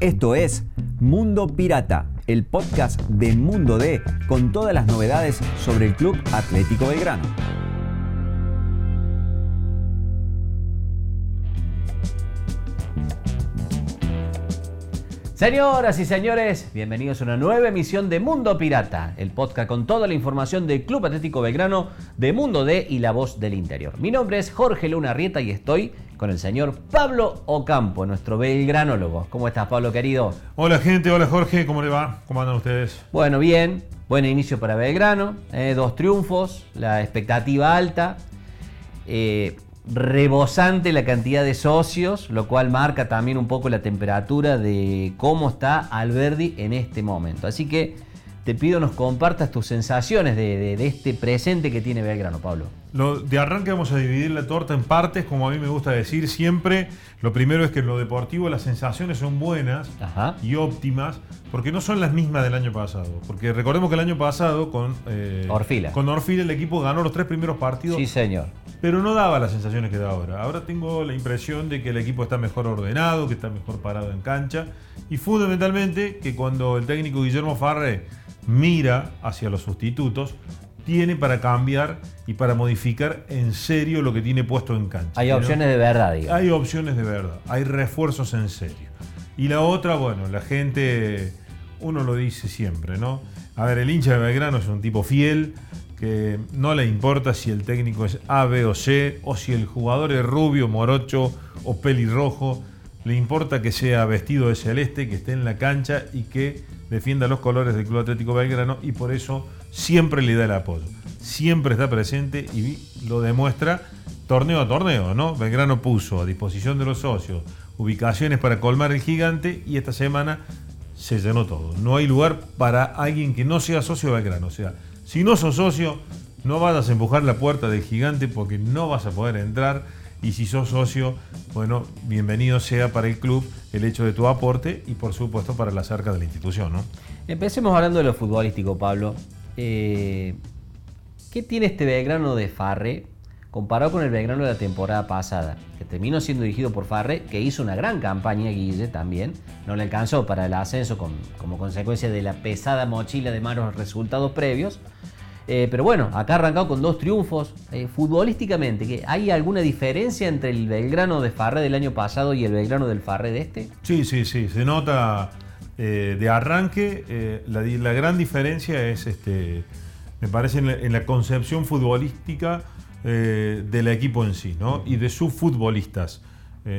Esto es Mundo Pirata, el podcast de Mundo D con todas las novedades sobre el Club Atlético Belgrano. Señoras y señores, bienvenidos a una nueva emisión de Mundo Pirata, el podcast con toda la información del Club Atlético Belgrano, de Mundo D y La Voz del Interior. Mi nombre es Jorge Luna Rieta y estoy con el señor Pablo Ocampo, nuestro belgranólogo. ¿Cómo estás, Pablo, querido? Hola, gente. Hola, Jorge. ¿Cómo le va? ¿Cómo andan ustedes? Bueno, bien. Buen inicio para Belgrano. eh, dos triunfos, la expectativa alta. eh, rebosante la cantidad de socios, lo cual marca también un poco la temperatura de cómo está Alberdi en este momento. Así que te pido nos compartas tus sensaciones de, de- de este presente que tiene Belgrano, Pablo. Lo, de arranque vamos a dividir la torta en partes, como a mí me gusta decir siempre. Lo primero es que en lo deportivo las sensaciones son buenas Ajá. y óptimas, porque no son las mismas del año pasado. Porque recordemos que el año pasado con eh, Orfila. con Orfila el equipo ganó los tres primeros partidos, Sí, señor. pero no daba las sensaciones que da ahora. Ahora tengo la impresión de que el equipo está mejor ordenado, que está mejor parado en cancha y fundamentalmente que cuando el técnico Guillermo Farre mira hacia los sustitutos, tiene para cambiar y para modificar en serio lo que tiene puesto en cancha. Hay ¿no? opciones de verdad, digamos. Hay opciones de verdad, hay refuerzos en serio. Y la otra, bueno, la gente, uno lo dice siempre, ¿no? A ver, el hincha de Belgrano es un tipo fiel, que no le importa si el técnico es A, B o C, o si el jugador es rubio, morocho o pelirrojo. Le importa que sea vestido de celeste, que esté en la cancha y que defienda los colores del Club Atlético Belgrano y por eso siempre le da el apoyo. Siempre está presente y lo demuestra torneo a torneo, ¿no? Belgrano puso a disposición de los socios ubicaciones para colmar el gigante y esta semana se llenó todo. No hay lugar para alguien que no sea socio de Belgrano. O sea, si no sos socio, no vayas a empujar la puerta del gigante porque no vas a poder entrar. Y si sos socio, bueno, bienvenido sea para el club el hecho de tu aporte y por supuesto para las arcas de la institución. Empecemos hablando de lo futbolístico, Pablo. Eh, ¿Qué tiene este Belgrano de Farre comparado con el Belgrano de la temporada pasada? Que terminó siendo dirigido por Farre, que hizo una gran campaña, Guille, también. No le alcanzó para el ascenso como consecuencia de la pesada mochila de malos resultados previos. Eh, pero bueno, acá arrancado con dos triunfos. Eh, futbolísticamente, ¿qué- ¿hay alguna diferencia entre el Belgrano de Farre del año pasado y el Belgrano del Farre de este? Sí, sí, sí, se nota eh, de arranque. eh, la, gran diferencia es, este, me parece, en la, en la concepción futbolística eh, del equipo en sí, ¿no? Y de sus futbolistas.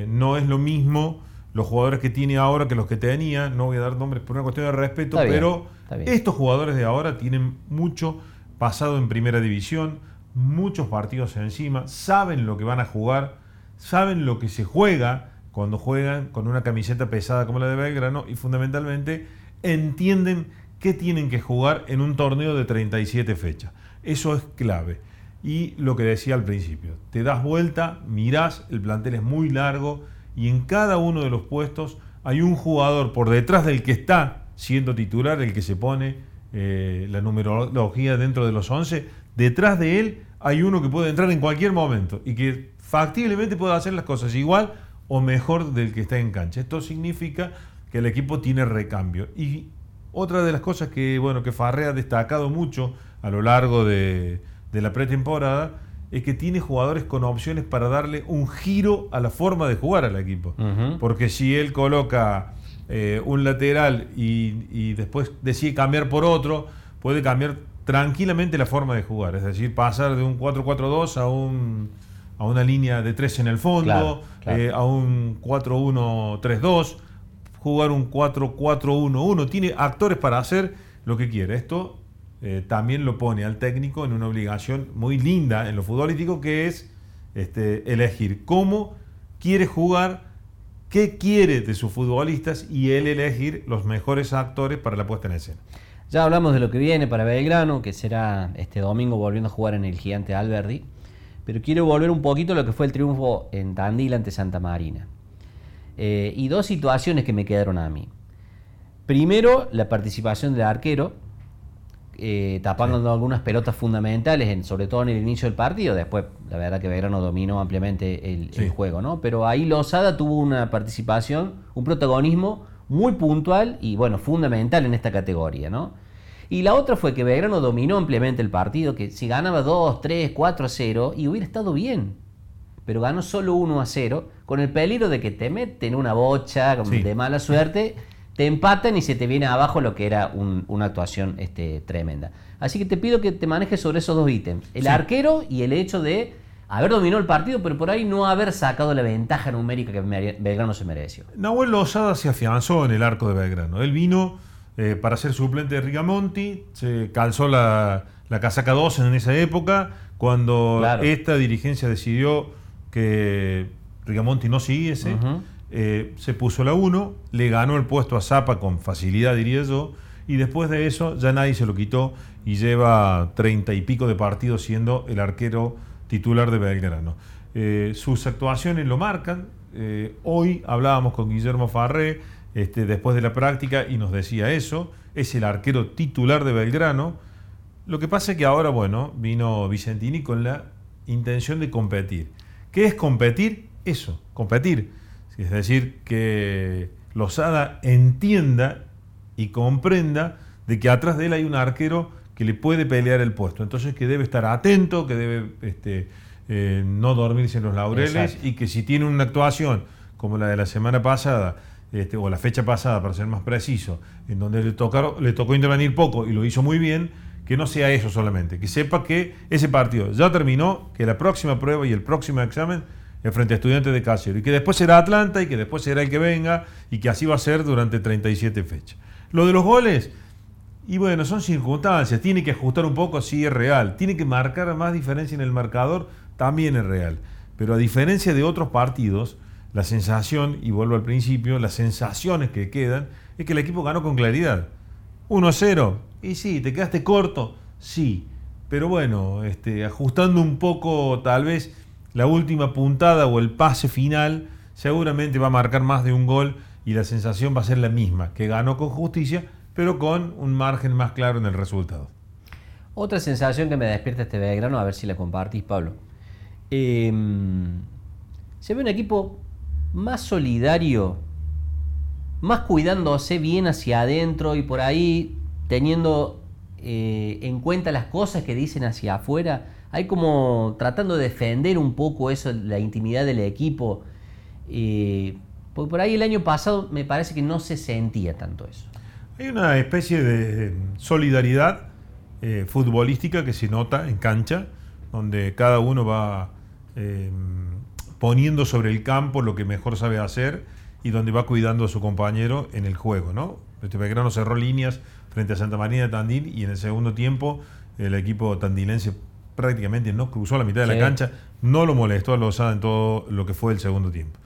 No es lo mismo los jugadores que tiene ahora que los que tenía. No voy a dar nombres por una cuestión de respeto, bien, pero estos jugadores de ahora tienen mucho pasado en primera división, muchos partidos encima, saben lo que van a jugar, saben lo que se juega cuando juegan con una camiseta pesada como la de Belgrano y fundamentalmente entienden qué tienen que jugar en un torneo de 37 fechas. Eso es clave. Y lo que decía al principio, te das vuelta, mirás, el plantel es muy largo y en cada uno de los puestos hay un jugador por detrás del que está siendo titular, el que se pone eh, la numerología dentro de los 11, detrás de él hay uno que puede entrar en cualquier momento y que factiblemente puede hacer las cosas igual o mejor del que está en cancha. Esto significa que el equipo tiene recambio. Y otra de las cosas que, bueno, que Farre ha destacado mucho a lo largo de, de la pretemporada es que tiene jugadores con opciones para darle un giro a la forma de jugar al equipo. Porque si él coloca eh, un lateral y, y después decide cambiar por otro, puede cambiar tranquilamente la forma de jugar. Es decir, pasar de un 4-4-2 a, un, a una línea de 3 en el fondo, Claro, claro. eh, a un 4-1-3-2, jugar un 4-4-1-1. Tiene actores para hacer lo que quiere. Esto eh, también lo pone al técnico en una obligación muy linda en lo futbolístico, que es este, elegir cómo quiere jugar, qué quiere de sus futbolistas y él elegir los mejores actores para la puesta en escena. Ya hablamos de lo que viene para Belgrano, que será este domingo volviendo a jugar en el gigante Alberdi. Pero quiero volver un poquito a lo que fue el triunfo en Tandil ante Santa Marina. Eh, y dos situaciones que me quedaron a mí. Primero, la participación del arquero, eh, tapando algunas pelotas fundamentales, sobre todo en el inicio del partido. Después, la verdad que Belgrano dominó ampliamente el, el juego, ¿no? Pero ahí Lozada tuvo una participación, un protagonismo muy puntual y, bueno, fundamental en esta categoría, ¿no? Y la otra fue que Belgrano dominó ampliamente el partido, que si ganaba 2, 3, 4 a 0, y hubiera estado bien. Pero ganó solo 1 a 0, con el peligro de que te meten una bocha de mala suerte, te empatan y se te viene abajo lo que era una actuación este, tremenda. Así que te pido que te manejes sobre esos dos ítems. El arquero y el hecho de haber dominado el partido, pero por ahí no haber sacado la ventaja numérica que Belgrano se mereció. Nahuel Lozada se afianzó en el arco de Belgrano. Él vino eh, para ser suplente de Rigamonti, se calzó la, casaca 2 en esa época, cuando esta dirigencia decidió que Rigamonti no siguiese, eh, se puso la 1, le ganó el puesto a Zapa con facilidad, diría yo, y después de eso ya nadie se lo quitó y lleva treinta y pico de partidos siendo el arquero titular de Belgrano. Eh, sus actuaciones lo marcan. hoy hablábamos con Guillermo Farré, este, después de la práctica y nos decía eso. Es el arquero titular de Belgrano. Lo que pasa es que ahora, bueno, vino Vicentini con la intención de competir. ¿Qué es competir? Eso, competir. Es decir, que Lozada entienda y comprenda de que atrás de él hay un arquero que le puede pelear el puesto. Entonces que debe estar atento, que debe este, eh, no dormirse en los laureles y que si tiene una actuación como la de la semana pasada, este, o la fecha pasada, para ser más preciso, en donde le, tocaron, le tocó intervenir poco y lo hizo muy bien, que no sea eso solamente, que sepa que ese partido ya terminó, que la próxima prueba y el próximo examen es frente a estudiantes de Cáceres, y que después será Atlanta y que después será el que venga y que así va a ser durante 37 fechas. Lo de los goles, y bueno, son circunstancias, tiene que ajustar un poco, sí es real, tiene que marcar más diferencia en el marcador, también es real, pero a diferencia de otros partidos, la sensación, y vuelvo al principio, las sensaciones que quedan, es que el equipo ganó con claridad. 1-0, y sí, ¿te quedaste corto? Sí, pero bueno, este, ajustando un poco tal vez la última puntada o el pase final, seguramente va a marcar más de un gol y la sensación va a ser la misma, que ganó con justicia, pero con un margen más claro en el resultado. Otra sensación que me despierta este Belgrano, a ver si la compartís, Pablo. Em, se ve un equipo más solidario, más cuidándose bien hacia adentro y por ahí teniendo eh, en cuenta las cosas que dicen hacia afuera. Hay como tratando de defender un poco eso, la intimidad del equipo. Eh, por ahí el año pasado me parece que no se sentía tanto eso. Hay una especie de solidaridad eh, futbolística que se nota en cancha, donde cada uno va poniendo sobre el campo lo que mejor sabe hacer y donde va cuidando a su compañero en el juego. ¿no? Este Belgrano cerró líneas frente a Santa María de Tandil y en el segundo tiempo el equipo tandilense prácticamente no cruzó la mitad de la cancha, no lo molestó a Lozada en todo lo que fue el segundo tiempo.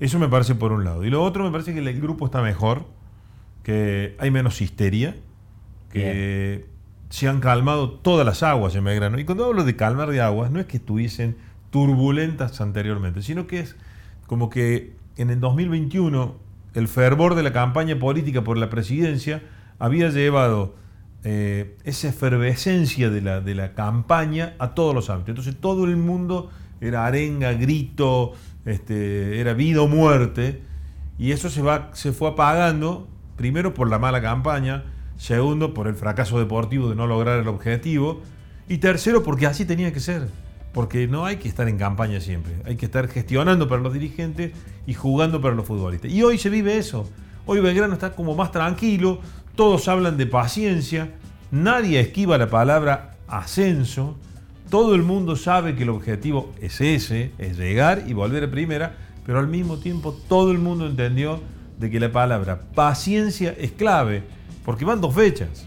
Eso me parece por un lado. Y lo otro me parece que el grupo está mejor, que hay menos histeria, que se han calmado todas las aguas en Belgrano. Y cuando hablo de calmar de aguas, no es que estuviesen turbulentas anteriormente, sino que es como que en el 2021 el fervor de la campaña política por la presidencia había llevado eh, esa efervescencia de la, de la campaña a todos los ámbitos. Entonces todo el mundo era arenga, grito, este, era vida o muerte, y eso se, va, se fue apagando, primero por la mala campaña, segundo por el fracaso deportivo de no lograr el objetivo, y tercero porque así tenía que ser porque no hay que estar en campaña siempre, hay que estar gestionando para los dirigentes y jugando para los futbolistas. Y hoy se vive eso. Hoy Belgrano está como más tranquilo, todos hablan de paciencia, nadie esquiva la palabra ascenso, todo el mundo sabe que el objetivo es ese, es llegar y volver a primera, pero al mismo tiempo todo el mundo entendió de que la palabra paciencia es clave, porque van dos fechas,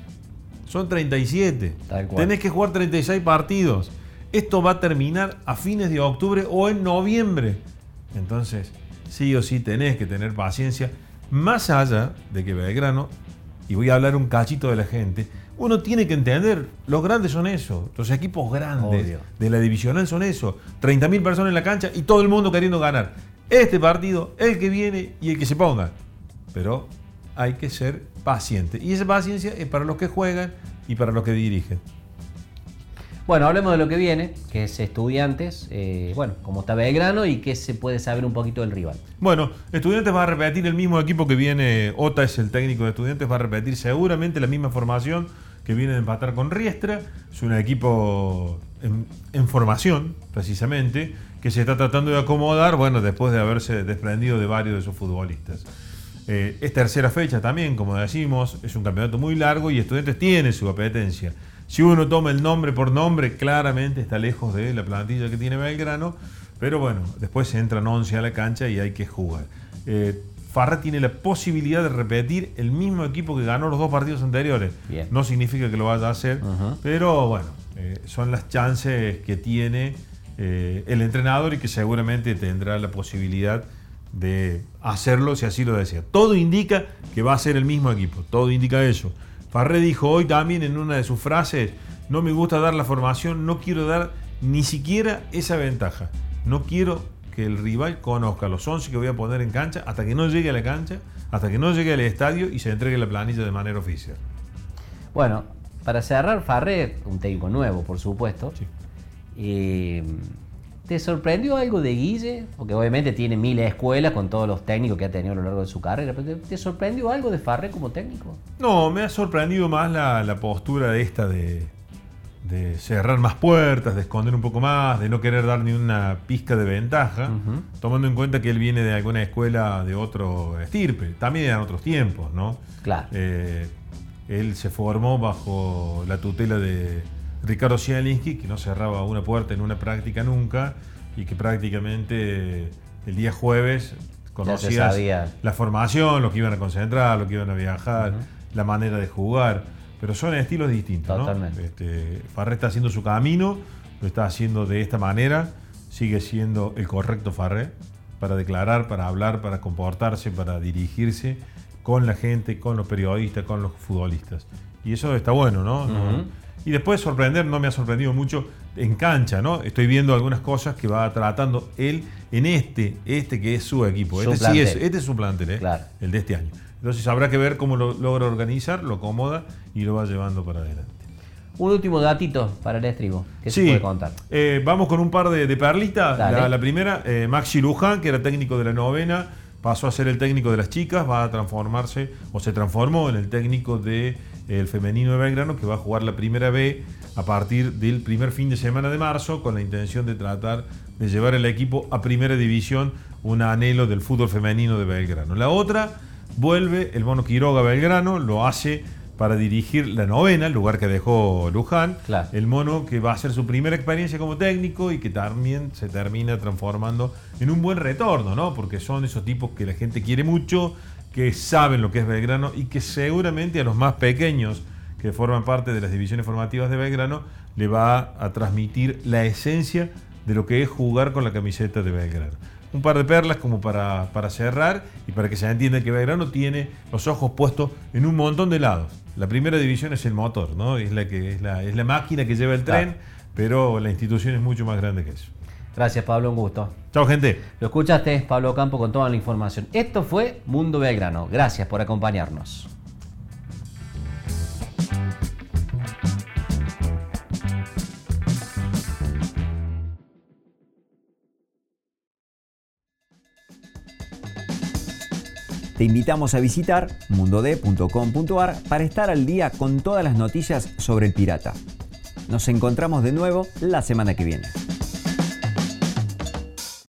son 37, tenés que jugar 36 partidos esto va a terminar a fines de octubre o en noviembre. Entonces, sí o sí tenés que tener paciencia. Más allá de que Belgrano, y voy a hablar un cachito de la gente, uno tiene que entender, los grandes son eso, los equipos grandes de la divisional son eso, 30.000 personas en la cancha y todo el mundo queriendo ganar. Este partido, el que viene y el que se ponga. Pero hay que ser paciente. Y esa paciencia es para los que juegan y para los que dirigen. Bueno, hablemos de lo que viene, que es estudiantes, eh, bueno, como está Belgrano y qué se puede saber un poquito del rival. Bueno, estudiantes va a repetir el mismo equipo que viene, Ota es el técnico de estudiantes, va a repetir seguramente la misma formación que viene de empatar con Riestra. Es un equipo en, formación, precisamente, que se está tratando de acomodar, bueno, después de haberse desprendido de varios de sus futbolistas. Eh, es tercera fecha también, como decimos, es un campeonato muy largo y Estudiantes tiene su apetencia. Si uno toma el nombre por nombre, claramente está lejos de la plantilla que tiene Belgrano, pero bueno, después se entran 11 a la cancha y hay que jugar. Eh, Farra tiene la posibilidad de repetir el mismo equipo que ganó los dos partidos anteriores. No significa que lo vaya a hacer, pero bueno, eh, son las chances que tiene eh, el entrenador y que seguramente tendrá la posibilidad de hacerlo si así lo desea. Todo indica que va a ser el mismo equipo, todo indica eso. Farré dijo hoy también en una de sus frases, no me gusta dar la formación, no quiero dar ni siquiera esa ventaja. No quiero que el rival conozca los 11 que voy a poner en cancha hasta que no llegue a la cancha, hasta que no llegue al estadio y se entregue la planilla de manera oficial. Bueno, para cerrar, Farré, un técnico nuevo, por supuesto. Sí. Eh, ¿Te sorprendió algo de Guille? Porque obviamente tiene miles de escuelas con todos los técnicos que ha tenido a lo largo de su carrera. ¿te, sorprendió algo de Farre como técnico? No, me ha sorprendido más la, postura de esta de, cerrar más puertas, de esconder un poco más, de no querer dar ni una pizca de ventaja, tomando en cuenta que él viene de alguna escuela de otro estirpe, también en otros tiempos, ¿no? Claro. Eh, él se formó bajo la tutela de Ricardo Zielinski, que no cerraba una puerta en una práctica nunca y que prácticamente el día jueves conocías la formación, lo que iban a concentrar, lo que iban a viajar, la manera de jugar, pero son estilos distintos. Totalmente. Este, Farré está haciendo su camino, lo está haciendo de esta manera, sigue siendo el correcto Farré para declarar, para hablar, para comportarse, para dirigirse con la gente, con los periodistas, con los futbolistas. Y eso está bueno, ¿no? Y después sorprender, no me ha sorprendido mucho en cancha, ¿no? Estoy viendo algunas cosas que va tratando él en este, este que es su equipo. este sí es, este es su plantel, ¿eh? el de este año. Entonces habrá que ver cómo lo logra organizar, lo acomoda y lo va llevando para adelante. Un último datito para el estribo, que se puede contar. Eh, vamos con un par de, perlitas. La, primera, eh, Maxi Luján, que era técnico de la novena, pasó a ser el técnico de las chicas, va a transformarse, o se transformó en el técnico de el femenino de Belgrano, que va a jugar la primera B a partir del primer fin de semana de marzo, con la intención de tratar de llevar el equipo a primera división, un anhelo del fútbol femenino de Belgrano. La otra, vuelve el Mono Quiroga Belgrano, lo hace para dirigir la novena, el lugar que dejó Luján. El mono que va a ser su primera experiencia como técnico y que también se termina transformando en un buen retorno, ¿no? Porque son esos tipos que la gente quiere mucho, que saben lo que es Belgrano y que seguramente a los más pequeños que forman parte de las divisiones formativas de Belgrano le va a transmitir la esencia de lo que es jugar con la camiseta de Belgrano. Un par de perlas como para, para cerrar y para que se entienda que Belgrano tiene los ojos puestos en un montón de lados. La primera división es el motor, ¿no? Es la, que, es la, es la máquina que lleva el tren, pero la institución es mucho más grande que eso. Gracias, Pablo, un gusto. Chao, gente. Lo escuchaste, Pablo Campo, con toda la información. Esto fue Mundo Belgrano. Gracias por acompañarnos. Te invitamos a visitar mundode.com.ar para estar al día con todas las noticias sobre el pirata. Nos encontramos de nuevo la semana que viene.